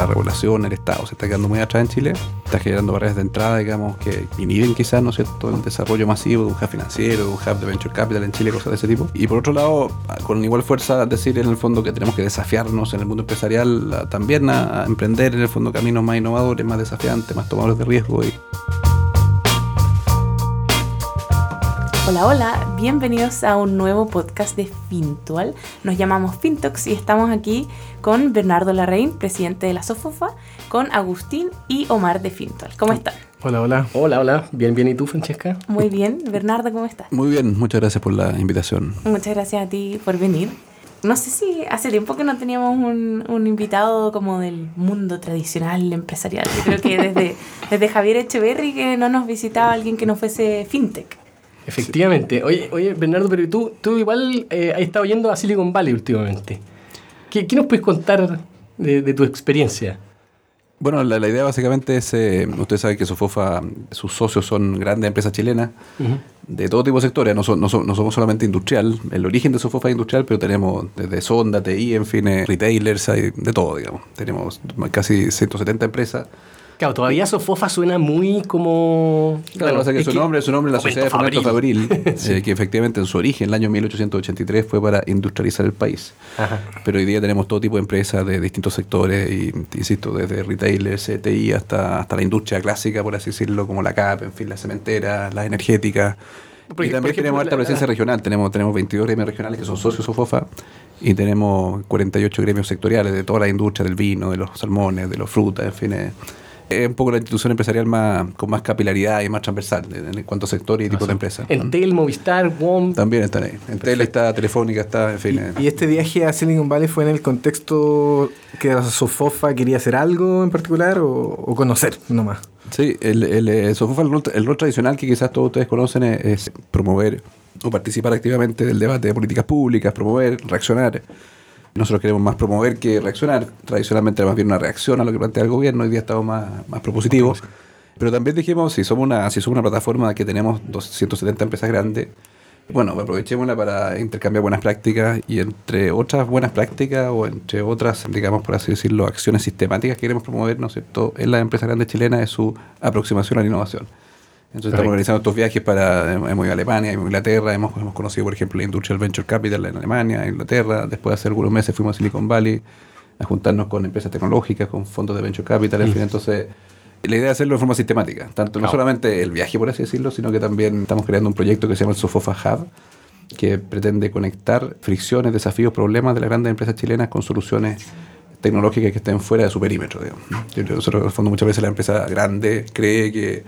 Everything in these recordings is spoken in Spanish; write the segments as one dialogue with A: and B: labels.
A: la regulación, el Estado se está quedando muy atrás en Chile, está generando barreras de entrada, digamos, que inhiben quizás, ¿no es cierto?, el desarrollo masivo de un hub financiero, de un hub de venture capital en Chile, cosas de ese tipo. Y por otro lado, con igual fuerza, decir en el fondo que tenemos que desafiarnos en el mundo empresarial también a, emprender en el fondo caminos más innovadores, más desafiantes, más tomadores de riesgo y
B: Hola, hola, bienvenidos a un nuevo podcast de Fintual. Nos llamamos Fintox y estamos aquí con Bernardo Larraín, presidente de la Sofofa, con Agustín y Omar de Fintual. ¿Cómo están?
C: Hola, hola. Hola, hola. Bien, bien. ¿Y tú, Francesca?
B: Muy bien. Bernardo, ¿cómo estás?
A: Muy bien. Muchas gracias por la invitación.
B: Muchas gracias a ti por venir. No sé si hace tiempo que no teníamos un, un invitado como del mundo tradicional empresarial. Yo creo que desde, desde Javier Echeverry que no nos visitaba alguien que no fuese fintech.
C: Efectivamente. Oye, oye, Bernardo, pero tú, tú igual eh, has estado yendo a Silicon Valley últimamente. ¿Qué, qué nos puedes contar de, de, tu experiencia?
A: Bueno, la, la idea básicamente es, eh, ustedes saben que Sofofa, sus socios son grandes empresas chilenas uh -huh. de todo tipo de sectores, no, so, no, so, no, somos solamente industrial, el origen de Sofofa es industrial, pero tenemos desde Sonda, TI, en fin, eh, retailers, hay de todo, digamos. Tenemos casi 170 empresas
C: Claro, todavía Sofofa suena muy como...
A: Claro, bueno, o sea que su nombre, su nombre es la Sociedad de Fomento Fabril, sí. eh, que efectivamente en su origen, el año 1883, fue para industrializar el país. Ajá. Pero hoy día tenemos todo tipo de empresas de distintos sectores, y insisto, desde retailers, TI, hasta, hasta la industria clásica, por así decirlo, como la CAP, en fin, la cementera, las energéticas. Porque, y también ejemplo, tenemos alta presencia la, regional, tenemos, tenemos 22 gremios regionales que son socios Sofofa y tenemos 48 gremios sectoriales de toda la industria del vino, de los salmones, de los frutas, en fin. Eh, es un poco la institución empresarial más con más capilaridad y más transversal en, cuanto a sector y tipo de empresa.
C: Entel, Movistar, WOM.
A: También están ahí. Entel está, Telefónica está, en fin.
D: ¿Y, ¿Y, este viaje a Silicon Valley fue en el contexto que la Sofofa quería hacer algo en particular o, o conocer nomás?
A: Sí, el, el, el Sofofa, el rol, el rol, tradicional que quizás todos ustedes conocen es, es promover o participar activamente del debate de políticas públicas, promover, reaccionar nosotros queremos más promover que reaccionar. Tradicionalmente era más bien una reacción a lo que plantea el gobierno, hoy día estamos más, más propositivos. Pero también dijimos, si somos una, si somos una plataforma que tenemos 270 empresas grandes, bueno, aprovechémosla para intercambiar buenas prácticas y entre otras buenas prácticas o entre otras, digamos, por así decirlo, acciones sistemáticas que queremos promover, ¿no es cierto?, en las empresas grandes chilenas es su aproximación a la innovación. Entonces estamos organizando estos viajes para, hemos ido a Alemania, hemos ido a Inglaterra, hemos, hemos conocido, por ejemplo, la Industrial Venture Capital en Alemania, Inglaterra, después hace algunos meses fuimos a Silicon Valley a juntarnos con empresas tecnológicas, con fondos de Venture Capital, en fin, entonces la idea es hacerlo de forma sistemática, tanto claro. no solamente el viaje, por así decirlo, sino que también estamos creando un proyecto que se llama el Sofofa Hub, que pretende conectar fricciones, desafíos, problemas de las grandes empresas chilenas con soluciones tecnológicas que estén fuera de su perímetro. Digamos. Nosotros, en el fondo, muchas veces la empresa grande cree que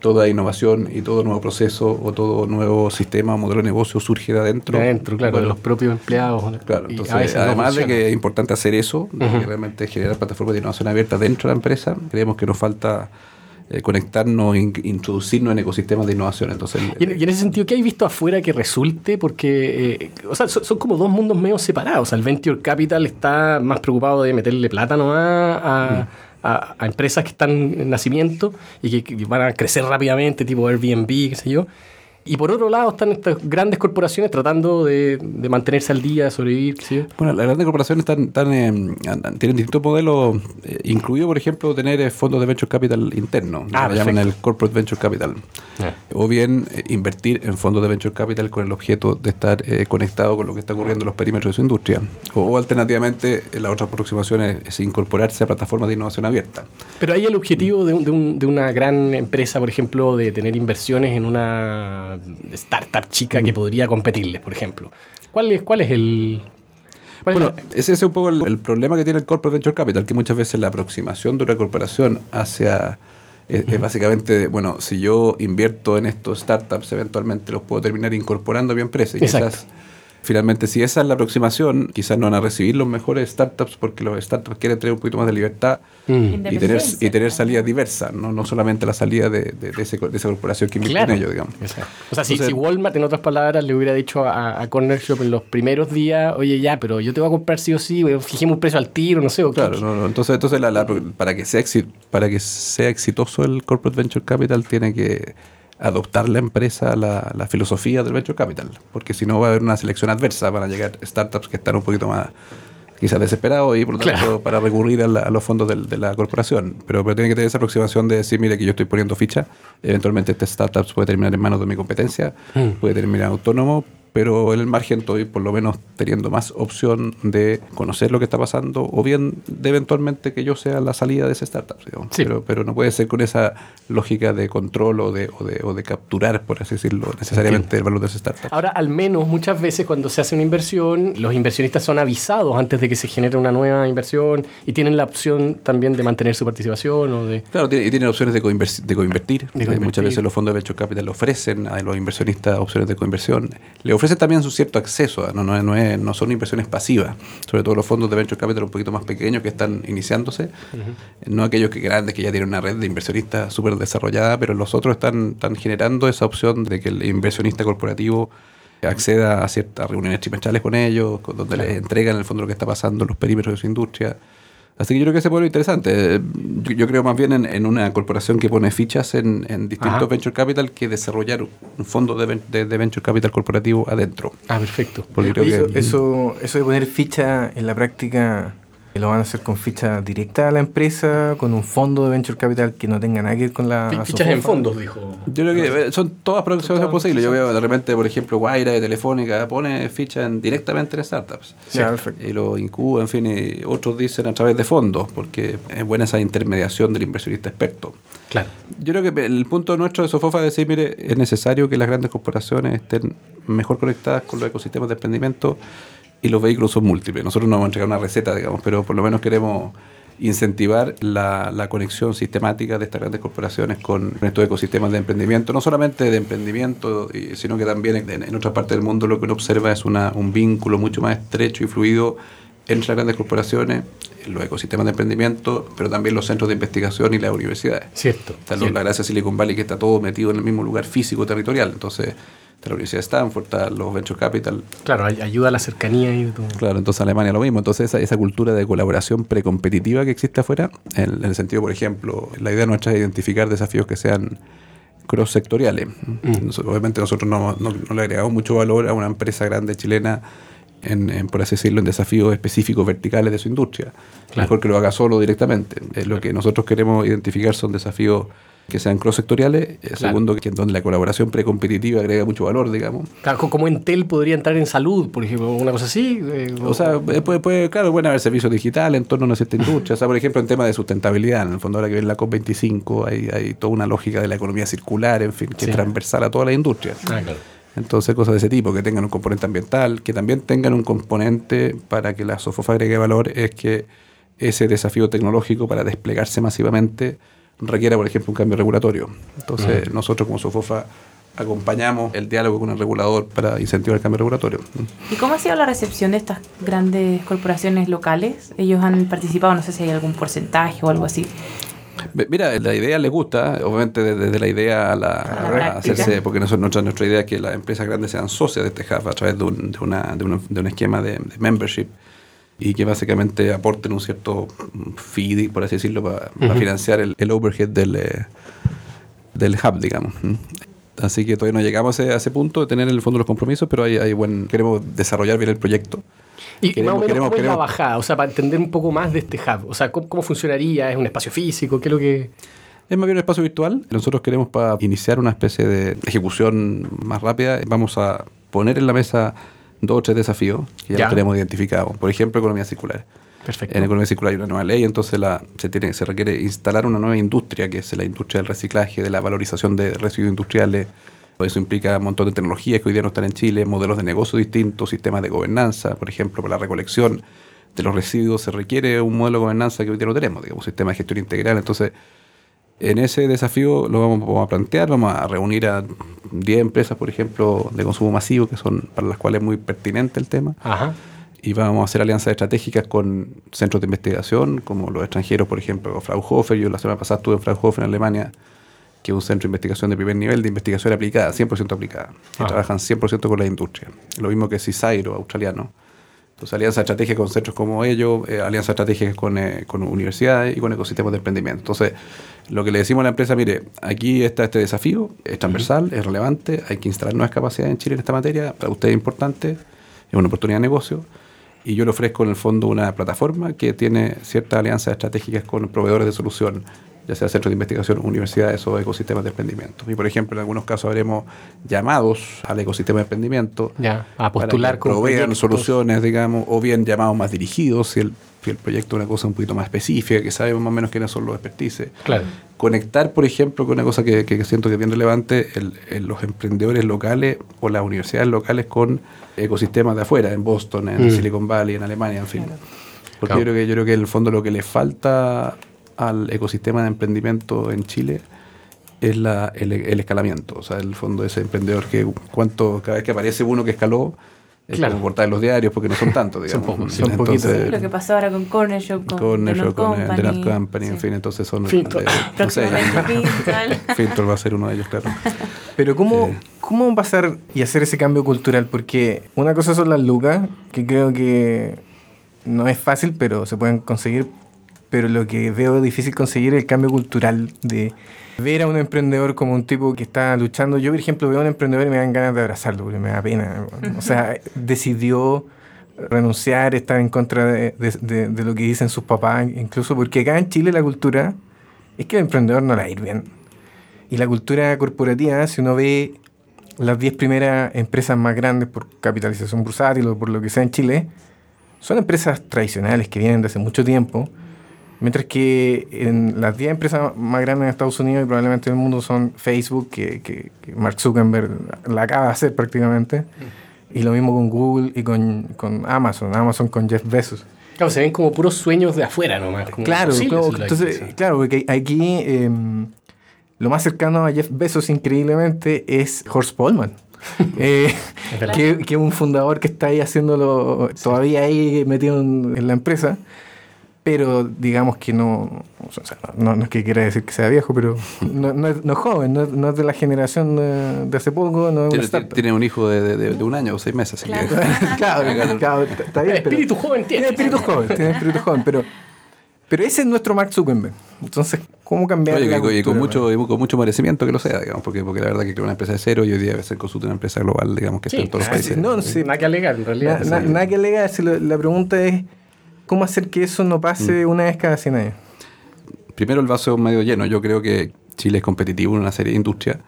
A: toda innovación y todo nuevo proceso o todo nuevo sistema o modelo de negocio surge de adentro.
C: De adentro, claro, bueno, de los propios empleados.
A: Claro, entonces, además no de que es importante hacer eso, uh -huh. que realmente generar plataformas de innovación abierta dentro de la empresa, creemos que nos falta eh, conectarnos, in, introducirnos en ecosistemas de innovación. Entonces,
C: y, en, y en ese sentido, ¿qué hay visto afuera que resulte? Porque, eh, o sea, son, son, como dos mundos medio separados. O sea, el venture capital está más preocupado de meterle plata nomás a... Mm a, a, empresas que están en nacimiento y que, que, van a crecer rápidamente, tipo Airbnb, qué sé yo. Y por otro lado están estas grandes corporaciones tratando de, de mantenerse al día, sobrevivir, sé yo.
A: Bueno, las grandes corporaciones están, están eh, tienen distintos modelos, eh, incluido, por ejemplo, tener eh, fondos de venture capital interno, ah, que llaman el corporate venture capital. Yeah. O bien eh, invertir en fondos de venture capital con el objeto de estar eh, conectado con lo que está ocurriendo en los perímetros de su industria. O, o alternativamente, la otra aproximación es, es, incorporarse a plataformas de innovación abierta.
C: Pero hay el objetivo de, un, de, un, de una gran empresa, por ejemplo, de tener inversiones en una startup chica mm. que podría competirles, por ejemplo. ¿Cuál es, cuál es el,
A: bueno, ese es un poco el, el, problema que tiene el Corporate Venture Capital, que muchas veces la aproximación de una corporación hacia... Es, es, básicamente, bueno, si yo invierto en estos startups, eventualmente los puedo terminar incorporando a mi empresa. Y
C: Exacto.
A: quizás finalmente, si esa es la aproximación, quizás no van a recibir los mejores startups porque los startups quieren tener un poquito más de libertad mm. y, tener, y tener salidas diversas, ¿no? no solamente la salida de, de, de, ese, de esa corporación que invierte
C: claro.
A: en ello, digamos.
C: Exacto. O sea, si, si, Walmart, en otras palabras, le hubiera dicho a, a, Corner Shop en los primeros días, oye, ya, pero yo te voy a comprar sí o sí, fijemos un precio al tiro, no sé. ¿o
A: claro, no, no. entonces, entonces la, la, para, que sea para que sea exitoso el Corporate Venture Capital tiene que adoptar la empresa la, la, filosofía del venture capital, porque si no va a haber una selección adversa, van a llegar startups que están un poquito más quizás desesperado y por lo tanto para recurrir a, la- a los fondos del- de, la corporación. Pero, pero tiene que tener esa aproximación de decir, mire que yo estoy poniendo ficha, eventualmente este startup puede terminar en manos de mi competencia,
C: Mm.
A: puede terminar autónomo, pero en el margen estoy por lo menos teniendo más opción de conocer lo que está pasando o bien de eventualmente que yo sea la salida de ese startup. digamos.
C: Sí.
A: Pero, pero no puede ser con esa lógica de control o de, o de, o de capturar, por así decirlo, necesariamente el valor de ese startup.
C: Ahora, al menos muchas veces cuando se hace una inversión, los inversionistas son avisados antes de que se genere una nueva inversión y tienen la opción también de mantener su participación o de...
A: Claro, y tienen opciones de, coinvers- de coinvertir.
C: De
A: Eh,
C: coinvertir.
A: Muchas veces los fondos de Venture Capital le ofrecen a los inversionistas opciones de coinversión. Le ofrecen también su cierto acceso, ¿eh? no, no, no, es- no son inversiones pasivas. Sobre todo los fondos de Venture Capital un poquito más pequeños que están iniciándose. No aquellos que grandes que ya tienen una red de inversionistas súper desarrollada, pero los otros están, están generando esa opción de que el inversionista corporativo acceda a ciertas reuniones trimestrales con ellos, donde les entregan en el fondo lo que está pasando en los perímetros de su industria. Así que yo creo que ese pueblo es interesante. Yo, yo creo más bien en, en una corporación que pone fichas en, en distintos
C: Ajá.
A: venture capital que desarrollar un fondo de, de- de venture capital corporativo adentro.
C: Ah, perfecto.
A: Porque creo
D: Oye,
A: que
D: eso, eso, eso de poner ficha en la práctica, ¿lo van a hacer con ficha directa a la empresa, con un fondo de venture capital que no tenga nada que ver con la...
C: Fi- Fichas en fondos, dijo.
A: yo creo que son todas producciones posibles. Yo veo de repente, por ejemplo, Guaira de Telefónica pone fichas en- directamente en startups.
D: Perfecto.
A: Y lo incuba, en fin, y otros dicen a través de fondos, porque es buena esa intermediación del inversionista experto.
C: Claro.
A: Yo creo que el punto nuestro de Sofofa es decir, mire, es necesario que las grandes corporaciones estén mejor conectadas con los ecosistemas de emprendimiento y los vehículos son múltiples. Nosotros no vamos a entregar una receta, digamos, pero por lo menos queremos incentivar la, la conexión sistemática de estas grandes corporaciones con estos ecosistemas de emprendimiento, no solamente de emprendimiento, sino que también en, en otras partes del mundo lo que uno observa es una, un vínculo mucho más estrecho y fluido entre las grandes corporaciones, los ecosistemas de emprendimiento, pero también los centros de investigación y las universidades.
C: Cierto.
A: Está
C: cierto.
A: la gracia de Silicon Valley que está todo metido en el mismo lugar físico territorial. Entonces, está la Universidad de Stanford, los Venture Capital.
C: Claro, ay- ayuda a la cercanía y todo.
A: Claro, entonces Alemania lo mismo. Entonces, esa, esa cultura de colaboración precompetitiva que existe afuera, en, en el sentido, por ejemplo, la idea nuestra es identificar desafíos que sean cross-sectoriales. Nos- Obviamente nosotros no, no- no le agregamos mucho valor a una empresa grande chilena, en, en, por así decirlo, en desafíos específicos verticales de su industria.
C: Claro.
A: Mejor que lo haga solo directamente. Eh, lo que nosotros queremos identificar son desafíos que sean cross-sectoriales. Eh,
C: Claro.
A: Segundo, que donde la colaboración precompetitiva agrega mucho valor, digamos.
C: Claro, co- como Entel podría entrar en salud, por ejemplo, una cosa así. eh,
A: O sea, eh, puede, puede- claro, pueden haber servicios digitales en torno a una cierta industria. O sea, por ejemplo, en tema de sustentabilidad, en el fondo ahora que viene la COP25, hay, hay toda una lógica de la economía circular, en fin, que
C: Sí.
A: es transversal a toda la industria.
C: Ah, claro.
A: Entonces, cosas de ese tipo, que tengan un componente ambiental, que también tengan un componente para que la SOFOFA agregue valor, es que ese desafío tecnológico para desplegarse masivamente requiera, por ejemplo, un cambio regulatorio. Entonces, nosotros como SOFOFA acompañamos el diálogo con el regulador para incentivar el cambio regulatorio.
B: ¿Y cómo ha sido la recepción de estas grandes corporaciones locales? Ellos han participado, no sé si hay algún porcentaje o algo así.
A: Mira, la idea les gusta, obviamente desde, la idea a, la,
B: A la
A: a hacerse, porque nosotros, nuestra, nuestra idea es que las empresas grandes sean socias de este hub a través de un, de una, de una- de un esquema de, de membership y que básicamente aporten un cierto mm, fee, por así decirlo, para, financiar el, el overhead del, eh, del hub, digamos. Así que todavía no llegamos a ese, a ese punto de tener en el fondo los compromisos, pero hay, hay buen, queremos desarrollar bien el proyecto.
C: Y,
A: Queremos-
C: más o menos,
A: queremos-
C: ¿cómo es la bajada? O sea, para entender un poco más de este hub. O sea, ¿cómo, cómo funcionaría? ¿Es un espacio físico? ¿Qué es lo que...?
A: Es más bien un espacio virtual. Nosotros queremos para iniciar una especie de ejecución más rápida, vamos a poner en la mesa dos o tres desafíos que ya,
C: Ya.
A: los tenemos identificados. Por ejemplo, economía circular.
C: Perfecto.
A: En economía circular hay una nueva ley, entonces la, se, tiene, se requiere instalar una nueva industria, que es la industria del reciclaje, de la valorización de residuos industriales. Eso implica un montón de tecnologías que hoy día no están en Chile, modelos de negocio distintos, sistemas de gobernanza. Por ejemplo, para la recolección de los residuos se requiere un modelo de gobernanza que hoy día no tenemos, digamos, un sistema de gestión integral. Entonces, en ese desafío lo vamos, vamos a plantear, vamos a reunir a 10 empresas, por ejemplo, de consumo masivo, que son para las cuales es muy pertinente el tema
C: Ajá.
A: y vamos a hacer alianzas estratégicas con centros de investigación, como los extranjeros, por ejemplo, Fraunhofer. Yo la semana pasada estuve en Fraunhofer, en Alemania, que es un centro de investigación de primer nivel, de investigación aplicada, 100% aplicada, que
C: Ah.
A: trabajan 100% con la industria. Lo mismo que Cisairo, australiano. Entonces, alianzas estratégicas con centros como ellos, eh, alianzas estratégicas con, eh, con universidades y con ecosistemas de emprendimiento. Entonces, lo que le decimos a la empresa, mire, aquí está este desafío, es transversal, es relevante, hay que instalar nuevas capacidades en Chile en esta materia, para usted es importante, es una oportunidad de negocio y yo le ofrezco en el fondo una plataforma que tiene ciertas alianzas estratégicas con proveedores de solución, ya sea centros de investigación, universidades o ecosistemas de emprendimiento. Y por ejemplo, en algunos casos haremos llamados al ecosistema de emprendimiento
C: Ya, a postular
A: para que
C: con
A: provean soluciones, digamos, o bien llamados más dirigidos, si el, si el proyecto es una cosa un poquito más específica, que sabemos más o menos quiénes son los expertices.
C: Claro.
A: Conectar, por ejemplo, con una cosa que, que siento que es bien relevante, el- el- los emprendedores locales o las universidades locales con ecosistemas de afuera, en Boston, en
C: Mm.
A: Silicon Valley, en Alemania, en fin. Porque
C: Claro.
A: yo, creo que, yo creo que en el fondo lo que le falta al ecosistema de emprendimiento en Chile es la, el, el escalamiento. O sea, el fondo ese emprendedor que cuánto, cada vez que aparece uno que escaló, es
C: Claro.
A: como portar en los diarios porque no son tantos,
C: Son
A: digamos.
C: son poquitos.
A: Entonces,
B: Lo que pasó ahora con Corner Shop, con,
A: con eh, The Not
B: Company.
A: En fin, entonces son...
C: Finto.
A: eh, no sé, va a ser uno de ellos, claro.
D: Pero ¿cómo,
A: Sí.
D: ¿cómo pasar y hacer ese cambio cultural? Porque una cosa son las lucas, que creo que no es fácil, pero se pueden conseguir. Pero lo que veo difícil conseguir es el cambio cultural de ver a un emprendedor como un tipo que está luchando. Yo, por ejemplo, veo a un emprendedor y me dan ganas de abrazarlo, porque me da pena. O sea, decidió renunciar, estar en contra de, de- de- de lo que dicen sus papás, incluso porque acá en Chile la cultura es que el emprendedor no la ir bien. Y la cultura corporativa, si uno ve las 10 primeras empresas más grandes por capitalización bursátil o por lo que sea en Chile, son empresas tradicionales que vienen de hace mucho tiempo, mientras que en las 10 empresas más grandes en Estados Unidos y probablemente en el mundo son Facebook, que, que- que Mark Zuckerberg la acaba de hacer prácticamente, y lo mismo con Google y con, con Amazon, Amazon con Jeff Bezos.
C: Claro, se ven como puros sueños de afuera nomás. como
D: Claro, claro, entonces, claro, porque aquí em, lo más cercano a Jeff Bezos, increíblemente, es Horst Polman. Eh, que, que es un fundador que está ahí haciéndolo, todavía ahí metido en, en la empresa, pero digamos que no, o sea, no, no es que quiera decir que sea viejo, pero no, no es, no es joven, no es, no es de la generación de, de hace poco, no es
A: Tiene, un hijo de, de- un año o seis meses, así
B: Claro.
A: que...
D: claro, claro, está bien.
C: El
D: pero-
C: espíritu joven tiene.
D: tiene espíritu joven, tiene espíritu joven, pero, pero ese es nuestro Mark Zuckerberg. Entonces, ¿cómo cambiar
A: Oye,
D: la
A: y con- y con,
D: cultura,
A: mucho, y con mucho merecimiento que lo sea, digamos, porque, porque la verdad que creó una empresa de cero y hoy día se consulta una empresa global, digamos, que
C: Sí,
A: está en todos los
D: ah, sí,
A: países.
D: no, sí.
C: Nada que alegar, en realidad.
D: Na- na- nada que alegar, si lo- la pregunta es cómo hacer que eso no pase
A: Mm.
D: una vez cada 100 años.
A: Primero el vaso medio lleno. Yo creo que Chile es competitivo en una serie de industrias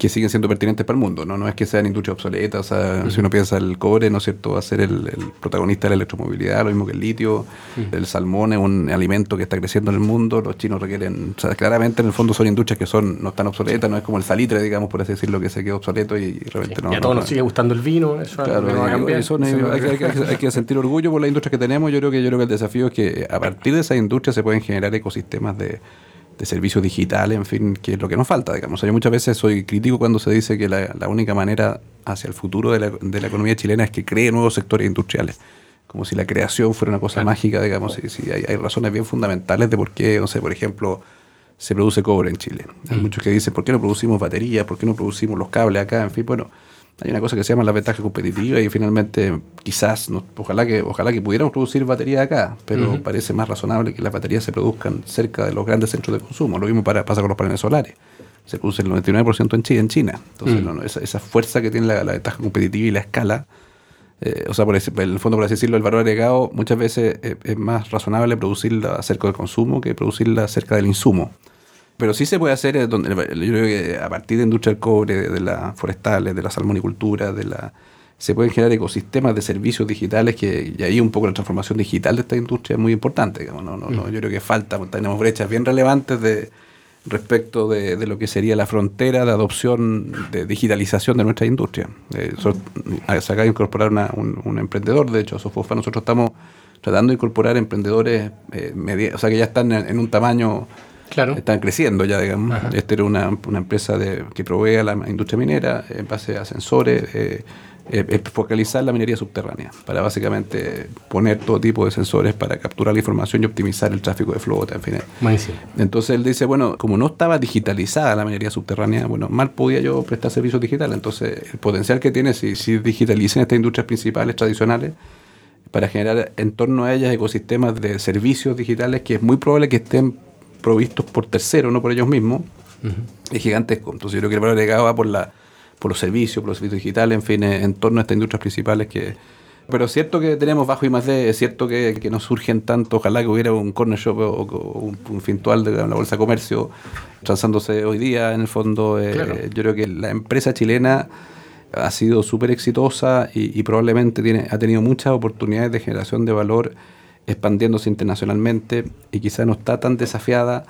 A: que siguen siendo pertinentes para el mundo. No, no es que sean industrias obsoletas. O sea, si uno piensa el cobre, ¿no es cierto?, va a ser el, el protagonista de la electromovilidad, lo mismo que el litio. El salmón es un alimento que está creciendo en el mundo. Los chinos requieren... O sea, claramente en el fondo son industrias que son no están obsoletas. No es como el salitre, digamos, por así decirlo, que se quedó obsoleto y, y realmente no...
C: y a todos
A: no-
C: nos sigue gustando el vino, eso
A: Claro,
C: no va a cambiar. Eso
A: hay que sentir orgullo por las industrias que tenemos. Yo creo que yo creo que el desafío es que a partir de esas industrias se pueden generar ecosistemas de, de servicios digitales, en fin, que es lo que nos falta, digamos. O sea, yo muchas veces soy crítico cuando se dice que la, la única manera hacia el futuro de la, de la economía chilena es que cree nuevos sectores industriales. Como si la creación fuera una cosa mágica, digamos. Y, si hay, hay razones bien fundamentales de por qué, no sé, por ejemplo, se produce cobre en Chile. Hay muchos que dicen, ¿por qué no producimos baterías? ¿Por qué no producimos los cables acá? En fin, bueno, hay una cosa que se llama la ventaja competitiva y finalmente quizás, no- ojalá, que, ojalá que pudiéramos producir baterías acá, pero parece más razonable que las baterías se produzcan cerca de los grandes centros de consumo. Lo mismo para, pasa con los paneles solares. Se produce el 99% en China. En China. Entonces,
C: Mm.
A: no, esa, esa fuerza que tiene la, la ventaja competitiva y la escala, eh, o sea, por ese- en el fondo, por así decirlo, el valor agregado muchas veces eh, es más razonable producirla cerca del consumo que producirla cerca del insumo. Pero sí se puede hacer, eh, donde, yo creo que a partir de industria del cobre, de, las forestales, de la salmonicultura, de la, se pueden generar ecosistemas de servicios digitales que, y ahí un poco la transformación digital de esta industria es muy importante. no, no, no, yo creo que falta, tenemos brechas bien relevantes de respecto de, de lo que sería la frontera de adopción de digitalización de nuestra industria. Eh, so- se acaba de incorporar una- un, un emprendedor, de hecho, Sofofa, nosotros estamos tratando de incorporar emprendedores, eh, media- o sea, que ya están en, en un tamaño
C: Claro.
A: están creciendo ya, digamos.
C: Ajá.
A: Este era una, una empresa de, que provee a la industria minera en base a sensores, eh, eh, focalizar la minería subterránea, para básicamente poner todo tipo de sensores para capturar la información y optimizar el tráfico de flota, en fin. Entonces él dice, bueno, como no estaba digitalizada la minería subterránea, bueno, mal podía yo prestar servicios digitales. Entonces el potencial que tiene si, si digitalicen estas industrias principales tradicionales para generar en torno a ellas ecosistemas de servicios digitales que es muy probable que estén provistos por terceros, no por ellos mismos, es gigantesco. Entonces yo creo que el valor agregado va por, la, por los servicios, por los servicios digitales, en fin, en torno a estas industrias principales que Pero es cierto que tenemos bajo y más D, es cierto que, que no surgen tanto, ojalá que hubiera un corner shop o, o un, un fintual de la bolsa de comercio transándose hoy día, en el fondo, eh,
C: Claro.
A: yo creo que la empresa chilena ha sido súper exitosa y, y probablemente tiene, ha tenido muchas oportunidades de generación de valor expandiéndose internacionalmente y quizá no está tan desafiada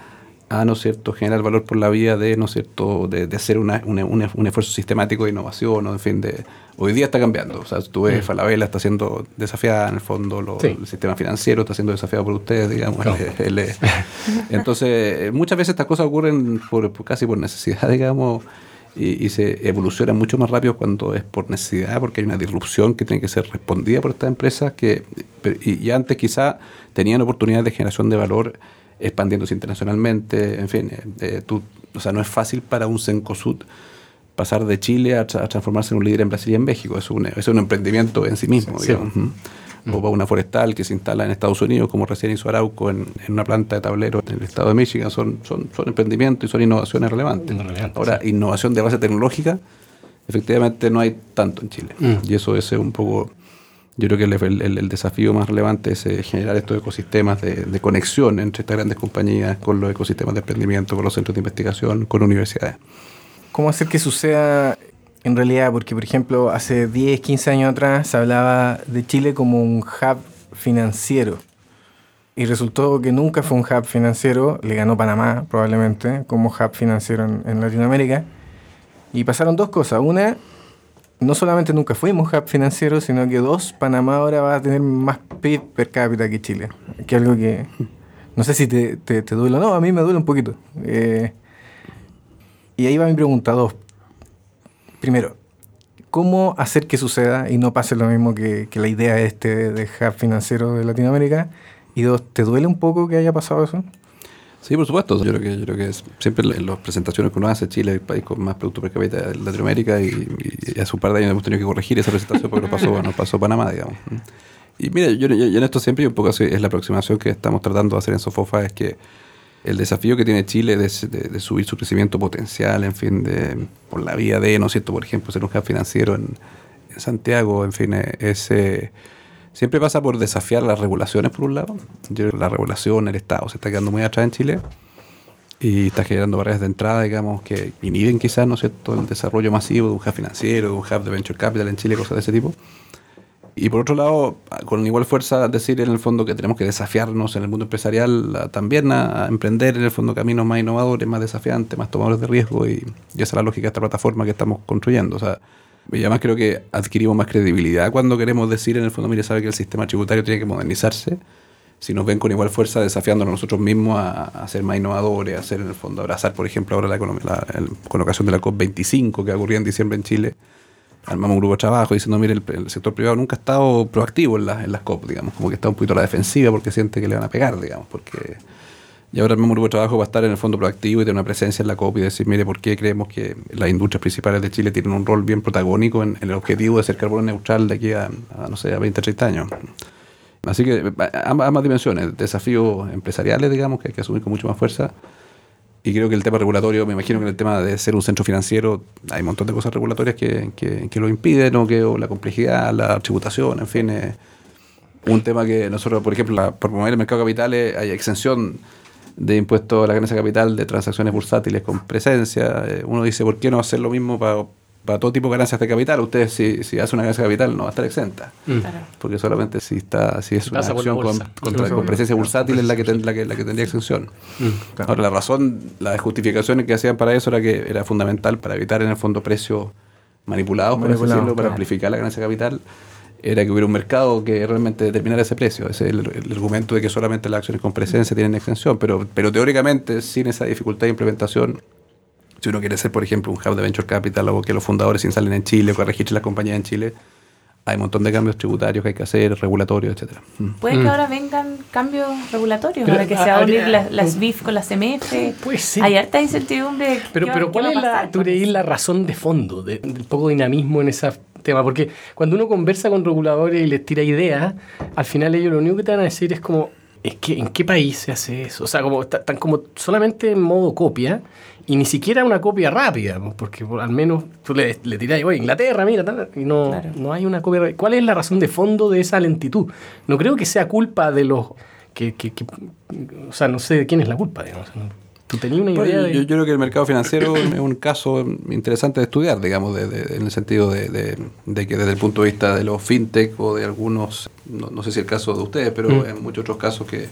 A: a no cierto generar valor por la vía de no cierto de, de hacer una- una- una- un esfuerzo sistemático de innovación o en fin de hoy día está cambiando. O sea tú ves Falabella está siendo desafiada en el fondo lo-
C: Sí.
A: el sistema financiero está siendo desafiado por ustedes digamos
C: Claro.
A: el- el- entonces muchas veces estas cosas ocurren por, por- casi por necesidad digamos y, y se evoluciona mucho más rápido cuando es por necesidad, porque hay una disrupción que tiene que ser respondida por estas empresas que y, y antes quizá tenían oportunidades de generación de valor expandiéndose internacionalmente, en fin, eh, eh, tú, o sea, no es fácil para un Cencosud pasar de Chile a, tra- a transformarse en un líder en Brasil y en México, es un, es un emprendimiento en sí mismo,
C: Sí.
A: digamos. Ujú. O para una forestal que se instala en Estados Unidos, como recién hizo Arauco en, en una planta de tablero en el estado de Michigan, son, son, son emprendimientos y son innovaciones relevantes. Ahora, innovación de base tecnológica, efectivamente no hay tanto en Chile.
C: Mm.
A: Y eso es un poco, yo creo que el, el- el desafío más relevante es eh, generar estos ecosistemas de, de conexión entre estas grandes compañías con los ecosistemas de emprendimiento, con los centros de investigación, con universidades.
D: ¿Cómo hacer que suceda en realidad? Porque, por ejemplo, hace 10, 15 años atrás se hablaba de Chile como un hub financiero. Y resultó que nunca fue un hub financiero, le ganó Panamá probablemente como hub financiero en, Latinoamérica. Y pasaron dos cosas. Una, no solamente nunca fuimos hub financiero, sino que dos, Panamá ahora va a tener más PIB per cápita que Chile. Que algo que no sé si te, te, te duele o no, a mí me duele un poquito. Eh, y ahí va mi pregunta dos. Primero, ¿cómo hacer que suceda y no pase lo mismo que, la idea este de hub financiero de Latinoamérica? Y dos, ¿te duele un poco que haya pasado eso?
A: Sí, por supuesto. Yo creo que, yo creo que siempre en las presentaciones que uno hace, Chile es el país con más producto per cápita de Latinoamérica y, y- y hace un par de años hemos tenido que corregir esa presentación porque nos pasó, nos pasó Panamá, digamos. Y mira, yo, yo- yo en esto siempre, y un poco así, es la aproximación que estamos tratando de hacer en Sofofa, es que el desafío que tiene Chile de, subir su crecimiento potencial, en fin, de, por la vía de, ¿no es cierto?, por ejemplo, ser un hub financiero en, Santiago, en fin, eh, es... Siempre pasa por desafiar las regulaciones, por un lado. Yo la regulación, el Estado, se está quedando muy atrás en Chile y está generando barreras de entrada, digamos, que inhiben quizás, ¿no es cierto?, el desarrollo masivo de un hub financiero, de un hub de venture capital en Chile, cosas de ese tipo. Y por otro lado, con igual fuerza, decir en el fondo que tenemos que desafiarnos en el mundo empresarial también a, emprender en el fondo caminos más innovadores, más desafiantes, más tomadores de riesgo y, y esa es la lógica de esta plataforma que estamos construyendo. O sea, y además creo que adquirimos más credibilidad cuando queremos decir en el fondo, mire, sabe que el sistema tributario tiene que modernizarse. Si nos ven con igual fuerza desafiándonos nosotros mismos a, a ser más innovadores, a ser en el fondo, abrazar, por ejemplo, ahora la, la- el- con ocasión de la COP25 que ocurría en diciembre en Chile, armamos un grupo de trabajo diciendo, mire, el, el sector privado nunca ha estado proactivo en, las en las COP, digamos, como que está un poquito a la defensiva porque siente que le van a pegar, digamos, porque... Y ahora armamos un grupo de trabajo para estar en el fondo proactivo y tener una presencia en la COP y decir, mire, ¿por qué creemos que las industrias principales de Chile tienen un rol bien protagónico en, en el objetivo de ser carbono neutral de aquí a, a, no sé, a 20, 30 años? Así que ambas, ambas dimensiones, desafíos empresariales, digamos, que hay que asumir con mucho más fuerza. Y creo que el tema regulatorio, me imagino que en el tema de ser un centro financiero hay un montón de cosas regulatorias que, que, que lo impiden, o que la complejidad, la tributación, en fin. eh, un tema que nosotros, por ejemplo, la- por promover el mercado de capitales, hay exención de impuestos a la ganancia capital de transacciones bursátiles con presencia. Eh, uno dice, ¿por qué no hacer lo mismo para, para todo tipo de ganancias de capital? Usted, si, si hace una ganancia de capital, no va a estar exenta.
B: Claro.
A: Porque solamente si está si es una acción con, contra, con presencia bursátil es la que, ten- la que, la que tendría exención.
D: Claro.
A: Ahora, la razón, las justificaciones que hacían para eso era que era fundamental para evitar en el fondo precios manipulados, por así
D: Manipulados,
A: decirlo, para
D: claro.
A: amplificar la ganancia de capital, era que hubiera un mercado que realmente determinara ese precio. Ese es el, el argumento de que solamente las acciones con presencia tienen exención, pero, pero teóricamente, sin esa dificultad de implementación, si uno quiere ser, por ejemplo, un hub de venture capital o que los fundadores se instalen en Chile o que registren las compañías en Chile, hay un montón de cambios tributarios que hay que hacer, regulatorios, etcétera. Mm.
B: Puede que ahora vengan cambios regulatorios,
C: Pero,
B: ahora que
C: a-
B: se va a unir
C: habría-
B: la, la SBIF con la CMF.
C: Puede ser.
B: Hay harta incertidumbre.
C: Pero,
B: ¿Qué va-
C: pero
B: qué
C: ¿cuál es la, tú la razón de fondo de- del poco dinamismo en ese tema? Porque cuando uno conversa con reguladores y les tira ideas, al final ellos lo único que te van a decir es como, es que ¿en qué país se hace eso? O sea, como están como solamente en modo copia y ni siquiera una copia rápida, pues, porque por- al menos tú le, le tirás, oye, Inglaterra, mira, tal", y no,
B: Claro.
C: no hay una copia. ¿Cuál es la razón de fondo de esa lentitud? No creo que sea culpa de los... Que, que- que- o sea, no sé de quién es la culpa, digamos. ¿Tú tenías una idea
A: Bueno,
C: de...?
A: yo, yo creo que el mercado financiero es un caso interesante de estudiar, digamos, de- de- en el sentido de, de- de que desde el punto de vista de los fintech o de algunos, no, no sé si el caso de ustedes, pero
C: Mm.
A: en muchos otros casos que,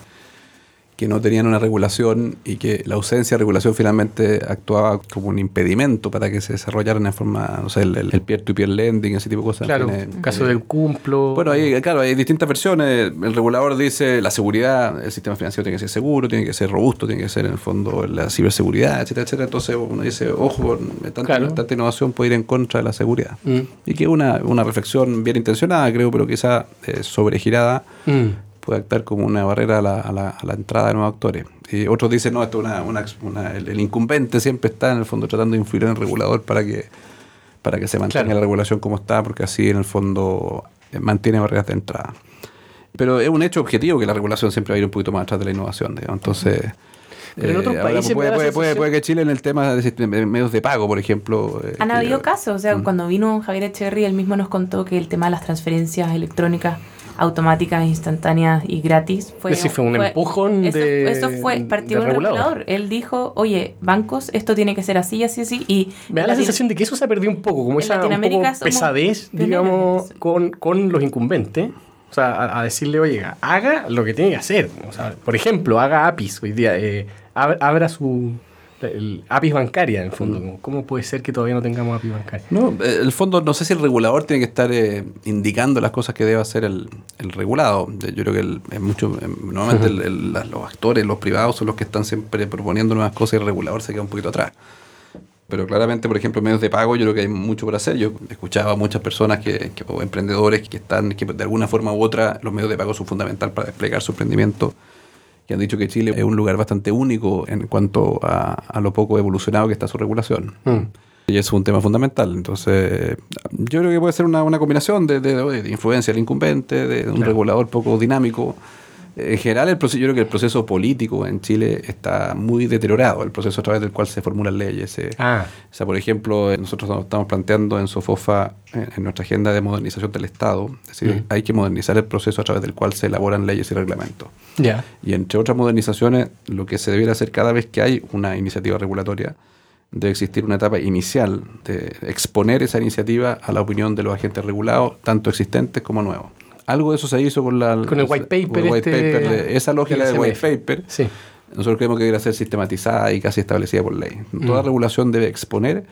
A: que no tenían una regulación y que la ausencia de regulación finalmente actuaba como un impedimento para que se desarrollaran en forma, no sé, el, el peer-to-peer lending, ese tipo de cosas.
C: claro,
A: Tiene-
C: caso
A: eh,
C: del cumplo...
A: bueno, hay, claro, hay distintas versiones. El regulador dice la seguridad, el sistema financiero tiene que ser seguro, tiene que ser robusto, tiene que ser en el fondo la ciberseguridad, etcétera, etcétera. Entonces uno dice, ojo, tanta,
C: Claro.
A: tanta innovación puede ir en contra de la seguridad.
C: Mm.
A: Y que una, una reflexión bien intencionada, creo, pero quizá eh, sobregirada,
C: Mm.
A: Puede actuar como una barrera a la, a la- a la entrada de nuevos actores. Y otros dicen, no, esto es una, una- una- el, el incumbente siempre está en el fondo tratando de influir en el regulador para que, para que se mantenga
C: Claro.
A: la regulación como está, porque así en el fondo eh, mantiene barreras de entrada. Pero es un hecho objetivo que la regulación siempre va a ir un poquito más atrás de la innovación, digamos. Entonces...
C: Pero en otros
A: ahora
C: países
A: puede, que Chile en el tema de medios de pago, por ejemplo... eh,
B: Han habido casos, o sea,
A: Mm.
B: cuando vino Javier Echeverry, él mismo nos contó que el tema de las transferencias electrónicas automáticas, instantáneas y gratis fue,
C: Ese fue un empujón
B: eso,
C: de-
B: eso fue partido
C: del regulador.
B: regulador. Él dijo, oye, bancos, esto tiene que ser así, así, así. Y
C: Me da la sensación de que eso se ha perdido un poco, como esa un poco pesadez, digamos, con, con los incumbentes. O sea, a, a decirle, oye, haga lo que tiene que hacer. O sea, por ejemplo, haga APIs hoy día. eh, ab- abra su el APIs bancaria, en el fondo. como, ¿Cómo puede ser que todavía no tengamos APIs bancaria?
A: No, eh, el fondo, no sé si el regulador tiene que estar eh, indicando las cosas que debe hacer el, el regulado. Yo creo que el- es mucho, eh, normalmente el- los actores, los privados, son los que están siempre proponiendo nuevas cosas y el regulador se queda un poquito atrás. Pero claramente, por ejemplo, medios de pago, yo creo que hay mucho por hacer. Yo escuchaba a muchas personas que, que- o emprendedores que están, que de alguna forma u otra, los medios de pago son fundamental para desplegar su emprendimiento que han dicho que Chile es un lugar bastante único en cuanto a, a lo poco evolucionado que está su regulación.
C: Mm.
A: Y eso es un tema fundamental. Entonces, yo creo que puede ser una, una combinación de, de- de- influencia del incumbente, de un
C: Claro.
A: regulador poco dinámico. En general, el proceso, yo creo que el proceso político en Chile está muy deteriorado, el proceso a través del cual se formulan leyes. eh.
C: Ah,
A: O sea, por ejemplo, eh, nosotros nos estamos planteando en Sofofa, en, en nuestra agenda de modernización del Estado, es decir,
C: Mm.
A: hay que modernizar el proceso a través del cual se elaboran leyes y reglamentos.
C: ya.
A: Y entre otras modernizaciones, lo que se debiera hacer cada vez que hay una iniciativa regulatoria, debe existir una etapa inicial de exponer esa iniciativa a la opinión de los agentes regulados, tanto existentes como nuevos. Algo de eso se hizo con, la,
C: Con el white paper
A: con el white
C: este
A: paper de- esa lógica
C: del
A: del white paper.
C: Sí.
A: Nosotros creemos que debería ser sistematizada y casi establecida por ley. Toda
C: Mm.
A: regulación debe exponer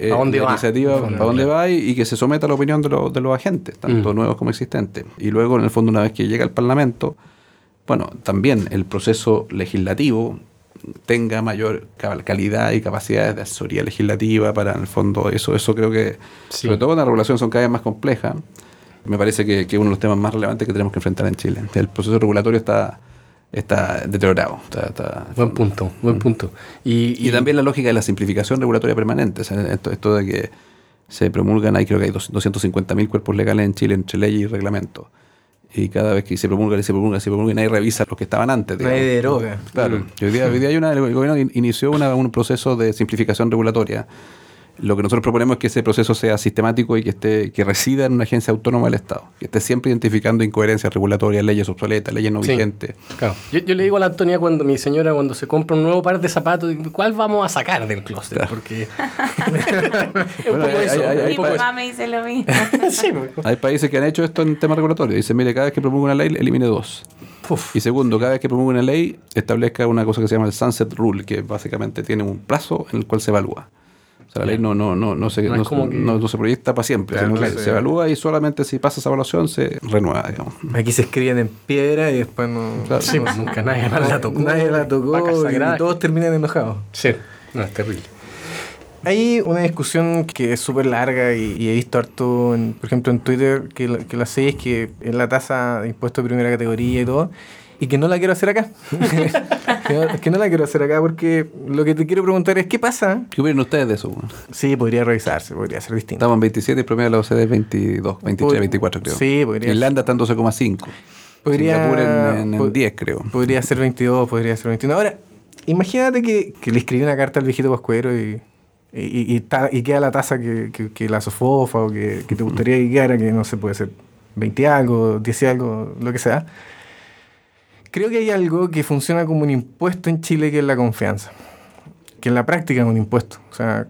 A: eh,
C: ¿A dónde
A: la
C: va?
A: iniciativa,
C: En
A: a dónde va y, y que se someta a la opinión de, los- de los agentes, tanto
C: Mm.
A: nuevos como existentes. Y luego, en el fondo, una vez que llega al Parlamento, bueno, también el proceso legislativo tenga mayor cal- calidad y capacidades de asesoría legislativa para, en el fondo, eso, eso creo que,
C: Sí.
A: sobre todo cuando las regulaciones son cada vez más complejas, me parece que, que es uno de los temas más relevantes que tenemos que enfrentar en Chile. El proceso regulatorio está, está deteriorado. está- está-
C: Buen punto, buen punto. Y,
A: y, también la lógica de la simplificación regulatoria permanente. o sea, esto, esto de que se promulgan, hay creo que hay dos- 250.000 cuerpos legales en Chile entre ley y reglamento. Y cada vez que se promulgan y se promulgan y se promulgan, nadie revisa los que estaban antes.
D: Nadie deroga.
A: Claro.
C: Mm.
A: Y hoy, día, hoy día hay una, el gobierno in- inició una- un proceso de simplificación regulatoria. Lo que nosotros proponemos es que ese proceso sea sistemático y que esté que resida en una agencia autónoma del Estado, que esté siempre identificando incoherencias regulatorias, leyes obsoletas, leyes no
C: Sí.
A: vigentes.
C: Claro. Yo, yo le digo a la Antonia cuando mi señora cuando se compra un nuevo par de zapatos, ¿cuál vamos a sacar del closet?
A: Claro.
C: Porque es un
A: Bueno,
C: poco
A: hay-
C: eso.
A: hay- hay-
B: Mi mamá me dice lo mismo.
C: Sí, pues.
A: Hay países que han hecho esto en temas regulatorios. Dicen, mire, cada vez que promulga una ley, elimine dos.
C: Uf.
A: Y segundo, cada vez que promulga una ley, establezca una cosa que se llama el Sunset Rule, que básicamente tiene un plazo en el cual se evalúa. La ley no, no, no, no, se,
C: No es
A: no,
C: como que-
A: no- no se proyecta para siempre,
D: Claro,
A: sino que se evalúa y solamente si pasa esa evaluación se renueva, digamos.
D: Aquí se escriben en piedra y después no.
A: Claro.
C: Sí, pues, nunca nadie más la tocó.
D: Nadie la tocó y todos terminan enojados.
C: Sí, no, es terrible.
D: Hay una discusión que es súper larga y, y he visto harto, en- por ejemplo, en Twitter, que, la- que la es que es la tasa de impuesto de primera categoría y todo, y que no la quiero hacer acá. que, no, que no la quiero hacer acá porque lo que te quiero preguntar es, ¿qué pasa?
A: ¿Qué opinan ustedes de eso? bueno?
D: Sí, podría revisarse, podría ser distinto.
A: Estamos en 27 y el promedio de la OCDE es 22, 23,
D: Pod-
A: 24 creo.
D: Sí, podría
A: Irlanda está en 12,5.
D: Podría-
A: Singapur en, en- en
D: po-
A: 10, creo.
D: Podría ser 22, podría ser 21. Ahora, imagínate que, que le escribí una carta al viejito Pascuero y, y, y- y ta- y queda la tasa que, que- que la sofofa o que, que te gustaría que quedara, que no se puede ser 20 y algo, 10 y algo, lo que sea. Creo que hay algo que funciona como un impuesto en Chile que es la confianza. Que en la práctica es un impuesto. O sea,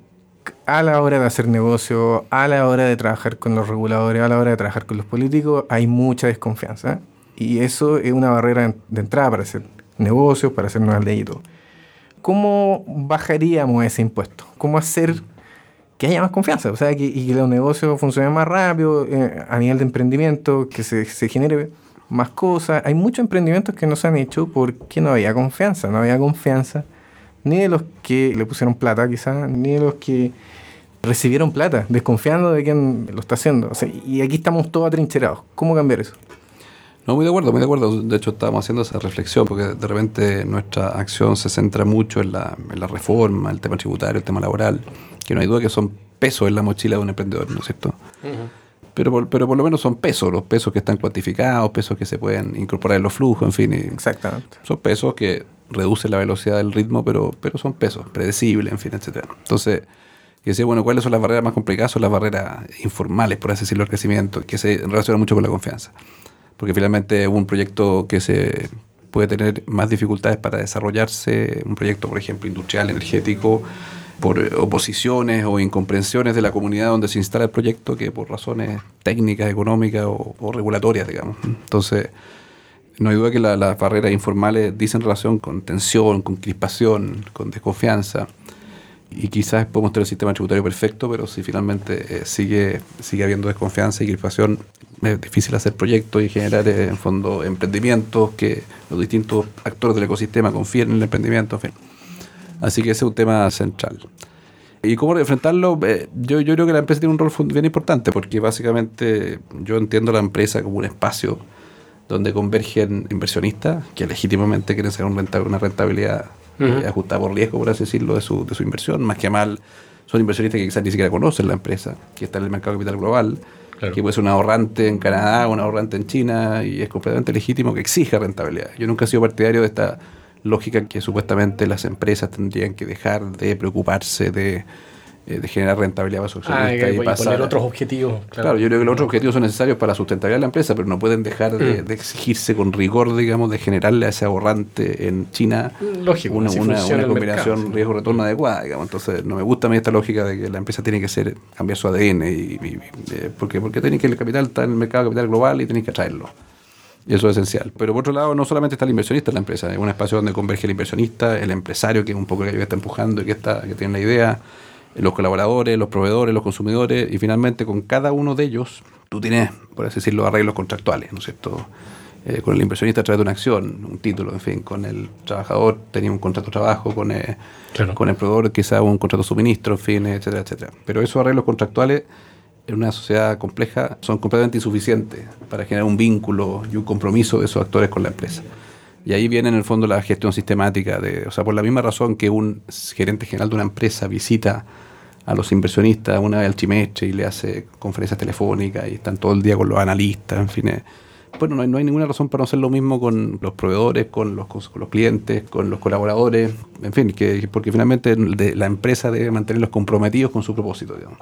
D: a la hora de hacer negocio, a la hora de trabajar con los reguladores, a la hora de trabajar con los políticos, hay mucha desconfianza. Y eso es una barrera de entrada para hacer negocios, para hacer nuevas leyes y todo. ¿Cómo bajaríamos ese impuesto? ¿Cómo hacer que haya más confianza? O sea, que, y que los negocios funcionen más rápido eh, a nivel de emprendimiento, que se, se genere más cosas. Hay muchos emprendimientos que no se han hecho porque no había confianza. No había confianza ni de los que le pusieron plata quizás, ni de los que recibieron plata, desconfiando de quién lo está haciendo. O sea, y aquí estamos todos atrincherados. ¿Cómo cambiar eso?
A: No, muy de acuerdo, muy de acuerdo. De hecho, estábamos haciendo esa reflexión porque de repente nuestra acción se centra mucho en la, en la reforma, el tema tributario, el tema laboral, que no hay duda que son pesos en la mochila de un emprendedor, ¿no es cierto? Pero por lo menos son pesos, los pesos que están cuantificados, pesos que se pueden incorporar en los flujos, en fin. y
D: Exactamente.
A: son pesos que reducen la velocidad del ritmo, pero, pero son pesos, predecibles, en fin, etcétera. Entonces, que decía, bueno, ¿cuáles son las barreras más complicadas? Son las barreras informales, por así decirlo, al crecimiento, que se relacionan mucho con la confianza. Porque finalmente un proyecto que se puede tener más dificultades para desarrollarse, un proyecto, por ejemplo, industrial, energético, por eh, oposiciones o incomprensiones de la comunidad donde se instala el proyecto que por razones técnicas, económicas o, regulatorias, digamos. Entonces, no hay duda que la- las barreras informales dicen relación con tensión, con crispación, con desconfianza. Y quizás podemos tener el sistema tributario perfecto, pero si finalmente eh, sigue, sigue habiendo desconfianza y crispación, es difícil hacer proyectos y generar, eh, en fondo, emprendimientos que los distintos actores del ecosistema confíen en el emprendimiento, en fin. Así que ese es un tema central. ¿Y cómo enfrentarlo? Eh, yo, yo creo que la empresa tiene un rol bien importante porque básicamente yo entiendo la empresa como un espacio donde convergen inversionistas que legítimamente quieren sacar un renta- una rentabilidad eh, ajustada por riesgo, por así decirlo, de su, de su inversión. Más que mal, son inversionistas que quizás ni siquiera conocen la empresa, que está en el mercado de capital global,
C: Claro.
A: que puede ser un ahorrante en Canadá, un ahorrante en China, y es completamente legítimo que exija rentabilidad. Yo nunca he sido partidario de esta lógica que supuestamente las empresas tendrían que dejar de preocuparse de, eh, de generar rentabilidad para sus
C: Ah,
A: accionistas
C: y,
A: y
C: y
A: pasar
C: poner otros objetivos.
A: Claro. yo creo que los otros objetivos son necesarios para la sustentabilidad de la empresa, pero no pueden dejar de,
C: Mm.
A: de exigirse con rigor, digamos, de generarle a ese ahorrante en China
C: Lógico,
A: una, una- una combinación
C: sí.
A: riesgo-retorno adecuada, digamos. Entonces, no me gusta a mí esta lógica de que la empresa tiene que ser cambiar su ADN, y, y- eh, porque, porque tiene que el capital está en el mercado capital global y tienen que atraerlo. Y eso es esencial. Pero por otro lado, no solamente está el inversionista en la empresa, es un espacio donde converge el inversionista, el empresario, que es un poco el que está empujando y que, está, que tiene la idea, los colaboradores, los proveedores, los consumidores, y finalmente con cada uno de ellos, tú tienes, por así decirlo, arreglos contractuales, ¿no es cierto? Eh, con el inversionista a través de una acción, un título, en fin, con el trabajador tenía un contrato de trabajo, con, eh,
C: Claro.
A: con el proveedor quizá un contrato de suministro, en fin, etcétera, etcétera. Pero esos arreglos contractuales en una sociedad compleja son completamente insuficientes para generar un vínculo y un compromiso de esos actores con la empresa. Y ahí viene en el fondo la gestión sistemática de, o sea, por la misma razón que un gerente general de una empresa visita a los inversionistas una vez al trimestre y le hace conferencias telefónicas y están todo el día con los analistas, en fin. eh, Bueno, no hay, no hay ninguna razón para no hacer lo mismo con los proveedores, con los, con los clientes, con los colaboradores, en fin, que, porque finalmente la empresa debe mantenerlos comprometidos con su propósito, digamos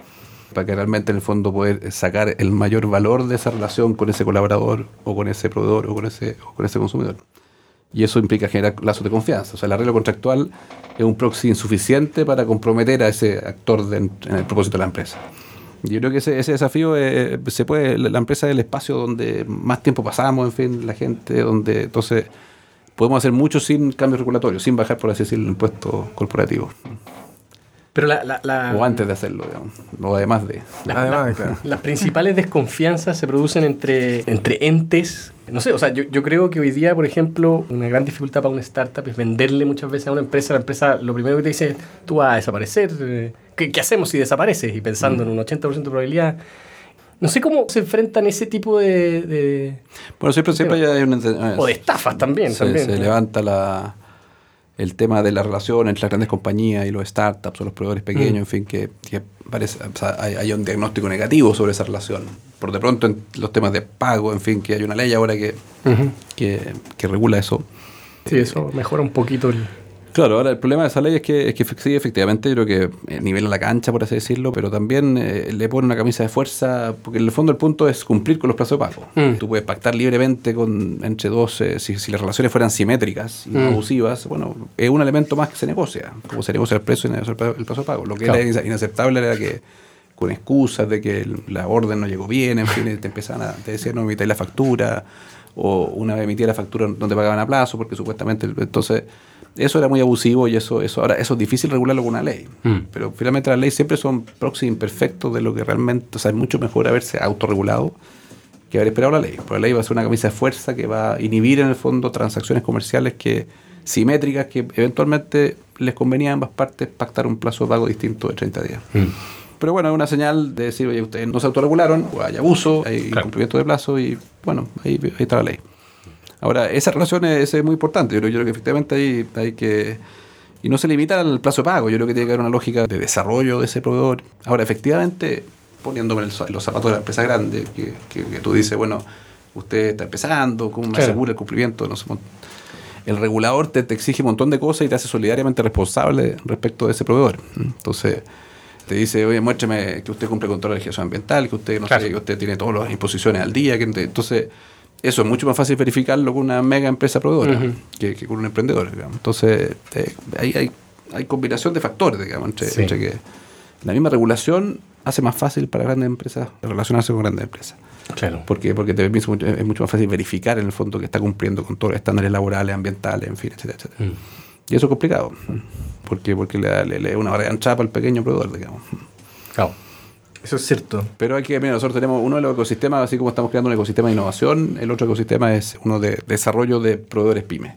A: para que realmente en el fondo poder sacar el mayor valor de esa relación con ese colaborador o con ese proveedor o con ese, o con ese consumidor. Y eso implica generar lazos de confianza. O sea, el arreglo contractual es un proxy insuficiente para comprometer a ese actor de- en el propósito de la empresa. Yo creo que ese, ese desafío eh, se puede, la empresa es el espacio donde más tiempo pasamos, en fin, la gente, donde entonces podemos hacer mucho sin cambios regulatorios, sin bajar, por así decirlo, el impuesto corporativo.
C: Pero la, la- la-
A: O antes de hacerlo, digamos. O además de.
C: la-
D: Además,
C: la-
D: claro.
C: las principales desconfianzas se producen entre, entre entes. No sé, o sea, yo, yo creo que hoy día, por ejemplo, una gran dificultad para una startup es venderle muchas veces a una empresa. La empresa lo primero que te dice es, tú vas a desaparecer. eh, ¿Qué, qué hacemos si desapareces? Y pensando en un 80% de probabilidad. No sé cómo se enfrentan ese tipo de... de-
A: Bueno, siempre, siempre hay un... ente-
C: o de estafas también.
A: se,
C: también.
A: se levanta la el tema de la relación entre las grandes compañías y los startups o los proveedores pequeños,
C: Mm.
A: en fin, que, que parece, o sea, hay, hay un diagnóstico negativo sobre esa relación. Por de pronto, en los temas de pago, en fin, que hay una ley ahora que, que, que regula eso.
C: Sí, eso mejora un poquito el...
A: Claro, ahora el problema de esa ley es que, es que sí, efectivamente, yo creo que eh, nivela la cancha, por así decirlo, pero también eh, le pone una camisa de fuerza, porque en el fondo el punto es cumplir con los plazos de pago.
C: Mm.
A: Tú puedes pactar libremente con entre dos, eh, si, si las relaciones fueran simétricas y no
C: Mm.
A: abusivas, bueno, es un elemento más que se negocia, como se negocia el precio y negocia el, plazo de pago. Lo que
C: Claro.
A: era inaceptable era que con excusas de que la orden no llegó bien, en fin, te empezaban a, te decían no emitáis la factura, o una vez emitía la factura no te pagaban a plazo, porque supuestamente, entonces, eso era muy abusivo y eso, eso ahora, eso es difícil regularlo con una ley.
C: Mm.
A: Pero finalmente las leyes siempre son proxy imperfectos de lo que realmente, o sea, es mucho mejor haberse autorregulado que haber esperado la ley. Porque la ley va a ser una camisa de fuerza que va a inhibir en el fondo transacciones comerciales que simétricas que eventualmente les convenía a ambas partes pactar un plazo de pago distinto de 30 días.
C: Mm.
A: Pero bueno, es una señal de decir, oye, ustedes no se autorregularon, o hay abuso, hay
C: Claro.
A: incumplimiento de plazo y bueno, ahí, ahí está la ley. Ahora, esa relación es, es muy importante. Yo creo, yo creo que efectivamente hay, hay que... Y no se limita al plazo de pago, yo creo que tiene que haber una lógica de desarrollo de ese proveedor. Ahora, efectivamente, poniéndome en, los zapatos de la empresa grande, que, que- que tú dices, bueno, usted está empezando, ¿cómo me
C: Claro.
A: asegura el cumplimiento? No sé, el regulador te, te exige un montón de cosas y te hace solidariamente responsable respecto de ese proveedor. Entonces, te dice, oye, muéstrame que usted cumple con toda la legislación ambiental, que usted, no
C: Claro.
A: sé, que usted tiene todas las imposiciones al día. Que, entonces, eso es mucho más fácil verificarlo con una mega empresa proveedora que, que con un emprendedor. Digamos. Entonces, eh, ahí hay, hay combinación de factores, digamos, entre,
C: Sí.
A: entre que la misma regulación hace más fácil para grandes empresas relacionarse con grandes empresas.
C: Claro.
A: Porque, porque te permite mucho- es mucho más fácil verificar en el fondo que está cumpliendo con todos los estándares laborales, ambientales, en fin, etcétera, etcétera.
C: Mm.
A: Y eso es complicado. Porque, porque le da le, le da una barrera chapa al pequeño proveedor, digamos.
C: Claro.
D: Eso es cierto.
A: Pero hay que, mira, nosotros tenemos uno de los ecosistemas, así como estamos creando un ecosistema de innovación, el otro ecosistema es uno de desarrollo de proveedores pymes,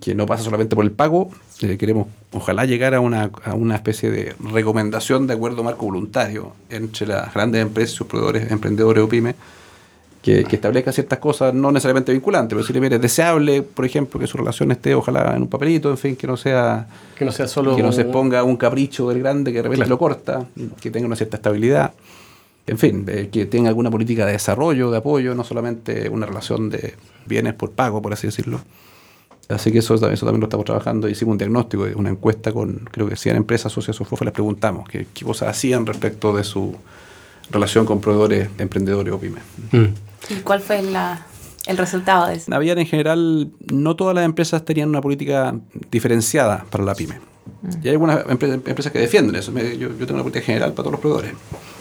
A: que no pasa solamente por el pago, eh, queremos ojalá llegar a una, a una especie de recomendación de acuerdo marco voluntario entre las grandes empresas, sus proveedores, emprendedores o pymes, que, que establezca ciertas cosas no necesariamente vinculantes, pero si mire, es deseable, por ejemplo, que su relación esté ojalá en un papelito, en fin, que no sea
C: Que no sea solo...
A: que no se ponga un capricho del grande que de repente
C: Claro.
A: lo corta, que tenga una cierta estabilidad. En fin, eh, que tenga alguna política de desarrollo, de apoyo, no solamente una relación de bienes por pago, por así decirlo. Así que eso, eso también lo estamos trabajando. Hicimos un diagnóstico, una encuesta con, creo que 100 empresas socias o les preguntamos qué, qué cosas hacían respecto de su relación con proveedores, emprendedores o pymes.
C: Mm.
B: ¿Y cuál fue la, el resultado de eso?
A: Habían en general, no todas las empresas tenían una política diferenciada para la pyme. Y hay algunas empre- empresas que defienden eso. Yo tengo una política general para todos los proveedores.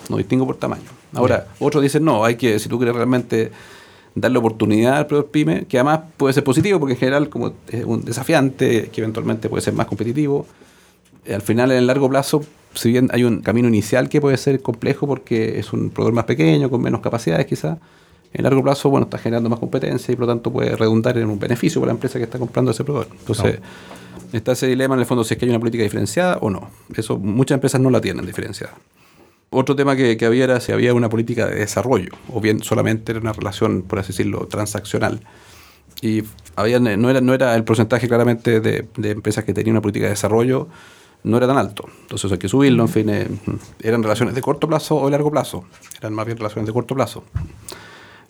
A: No distingo por tamaño. Ahora, otros dicen, no, hay que, si tú quieres realmente darle oportunidad al proveedor pyme, que además puede ser positivo, porque en general, como es un desafiante, que eventualmente puede ser más competitivo, eh, al final, en el largo plazo, si bien hay un camino inicial que puede ser complejo porque es un proveedor más pequeño, con menos capacidades quizás, en largo plazo, bueno, está generando más competencia y por lo tanto puede redundar en un beneficio para la empresa que está comprando ese proveedor. Entonces, está ese dilema en el fondo si es que hay una política diferenciada o no. Eso muchas empresas no la tienen diferenciada. Otro tema que, que había era si había una política de desarrollo o bien solamente era una relación, por así decirlo, transaccional. Y había, no, era, no era el porcentaje claramente de, de empresas que tenían una política de desarrollo, no era tan alto. Entonces hay que subirlo, en fin, eh, eran relaciones de corto plazo o de largo plazo. Eran más bien relaciones de corto plazo.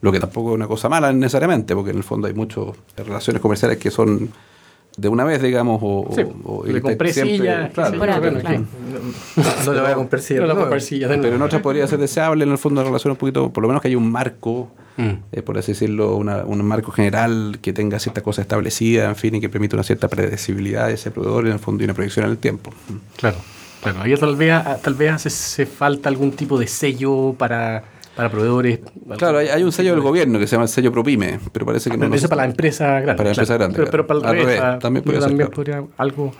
A: Lo que tampoco es una cosa mala necesariamente, porque en el fondo hay muchas relaciones comerciales que son de una vez, digamos, o,
C: Sí,
A: o-
C: le compré
A: siempre-
C: sillas,
A: claro,
D: No le voy a comprar silla
C: No silla
A: pero en otras podría ser deseable en el fondo de relación un poquito, por lo menos que haya un marco,
C: Mm.
A: eh, por así decirlo, una- un marco general que tenga ciertas cosas establecidas, en fin, y que permita una cierta predecibilidad de ese proveedor en el fondo y una proyección en el tiempo.
C: Claro, claro. Ahí tal vez, tal vez hace, hace falta algún tipo de sello para, para proveedores.
A: Claro, hay, hay un sello del gobierno que se llama el sello ProPyme, pero parece que no...
C: Pero
A: no
C: eso
A: se-
C: para la empresa grande.
A: Para la empresa grande,
C: Pero, para el revés,
A: revés, también podría ser,
C: también
A: claro.
C: podría algo.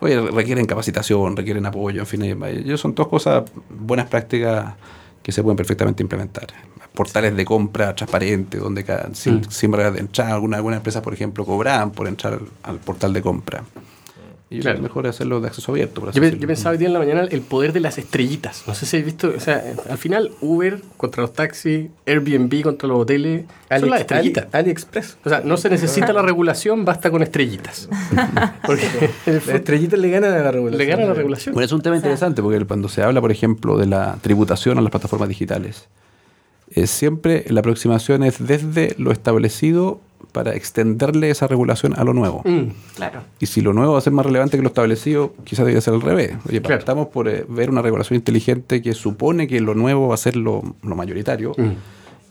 A: Oye, requieren capacitación, requieren apoyo, en fin, ellos son todas cosas, buenas prácticas que se pueden perfectamente implementar. Portales de compra transparentes, donde cada, sin,
C: Mm.
A: sin barreras de entrada, algunas algunas empresas, por ejemplo, cobraban por entrar al, al portal de compra. Y yo
C: Claro.
A: creo que mejor es hacerlo de acceso abierto. por así
C: Yo, yo pensaba hoy día en la mañana el poder de las estrellitas. No sé si habéis visto, o sea, al final Uber contra los taxis, Airbnb contra los hoteles, son las estrellitas.
D: Ali- AliExpress.
C: O sea, no se necesita la regulación, basta con estrellitas. Porque
D: Las estrellitas le ganan a la regulación.
C: le gana la regulación.
A: Bueno, es un tema interesante porque cuando se habla, por ejemplo, de la tributación a las plataformas digitales, eh, siempre la aproximación es desde lo establecido para extenderle esa regulación a lo nuevo.
C: Mm,
B: Claro.
A: Y si lo nuevo va a ser más relevante que lo establecido, quizás debería ser al revés. Oye,
C: Claro.
A: estamos por eh, ver una regulación inteligente que supone que lo nuevo va a ser lo, lo mayoritario.
C: mm.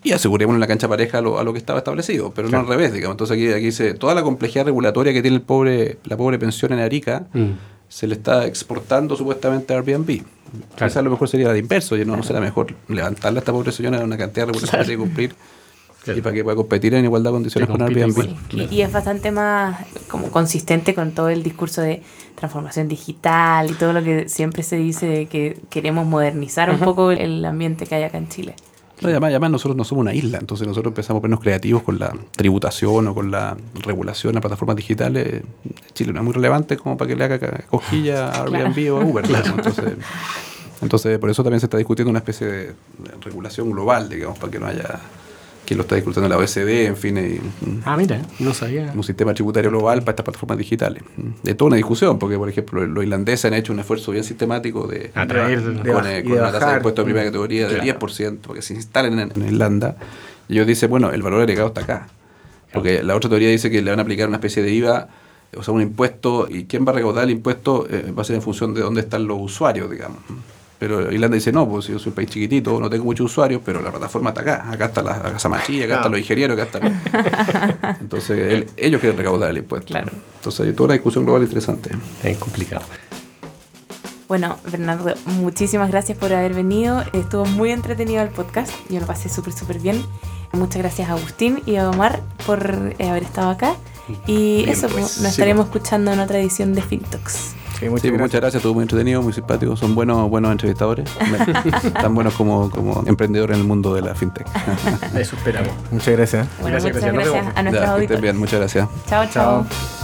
A: Y aseguremos en la cancha pareja a lo, a lo que estaba establecido, pero no al revés, digamos. Entonces aquí, aquí dice, toda la complejidad regulatoria que tiene el pobre, la pobre pensión en Arica,
C: Mm.
A: se le está exportando supuestamente a Airbnb. Quizás a lo mejor sería de inverso, y no, no será mejor levantarle a esta pobre señora una cantidad de regulaciones que cumplir
C: Claro.
A: y para que pueda competir en igualdad de condiciones con Airbnb.
C: igual.
B: Y, y es bastante más como consistente con todo el discurso de transformación digital y todo lo que siempre se dice de que queremos modernizar un poco el ambiente que hay acá en Chile.
A: No, y además, y además nosotros no somos una isla, entonces nosotros empezamos a ponernos creativos con la tributación o con la regulación a plataformas digitales. Chile no es muy relevante como para que le haga cosquilla a Airbnb o a Uber. digamos. Entonces, entonces, por eso también se está discutiendo una especie de regulación global, digamos, para que no haya quien lo está discutiendo la OECD, en fin, y, mm,
C: Ah, mira, no sabía.
A: un sistema tributario global para estas plataformas digitales. De toda una discusión, porque por ejemplo los irlandeses han hecho un esfuerzo bien sistemático de,
C: Atraer-
A: con,
D: de
A: con
D: de
A: una tasa de impuesto de primera categoría del
C: Claro.
A: 10%, porque se instalen en, en Irlanda. Y ellos dicen, bueno, el valor agregado está acá. Porque la otra teoría dice que le van a aplicar una especie de IVA, o sea, un impuesto, y quién va a recaudar el impuesto eh, va a ser en función de dónde están los usuarios, digamos. Pero Irlanda dice, no, pues yo soy un país chiquitito, no tengo muchos usuarios, pero la plataforma está acá. Acá está la casa machilla, acá están los ingenieros, acá están... Entonces, él- ellos quieren recaudar el impuesto.
B: Claro.
A: Entonces, hay toda una discusión global interesante.
C: Es complicado.
B: Bueno, Bernardo, muchísimas gracias por haber venido. Estuvo muy entretenido el podcast. Yo lo pasé súper, súper bien. Muchas gracias a Agustín y a Omar por eh, haber estado acá. Y
A: Bien,
B: eso,
A: pues,
B: pues, nos
A: sí,
B: estaremos escuchando en otra edición de Fintox.
D: Sí, muchas
A: Sí,
D: gracias.
A: muchas gracias, estuvo muy entretenido, muy simpático. Son buenos, buenos entrevistadores. Tan buenos como, como emprendedores en el mundo de la fintech.
C: Eso esperamos.
D: Muchas gracias.
B: Bueno,
C: Gracias,
B: muchas
C: gracias.
B: A nuestros auditores.
A: bien, muchas gracias.
B: Chao, chao.
D: Chao.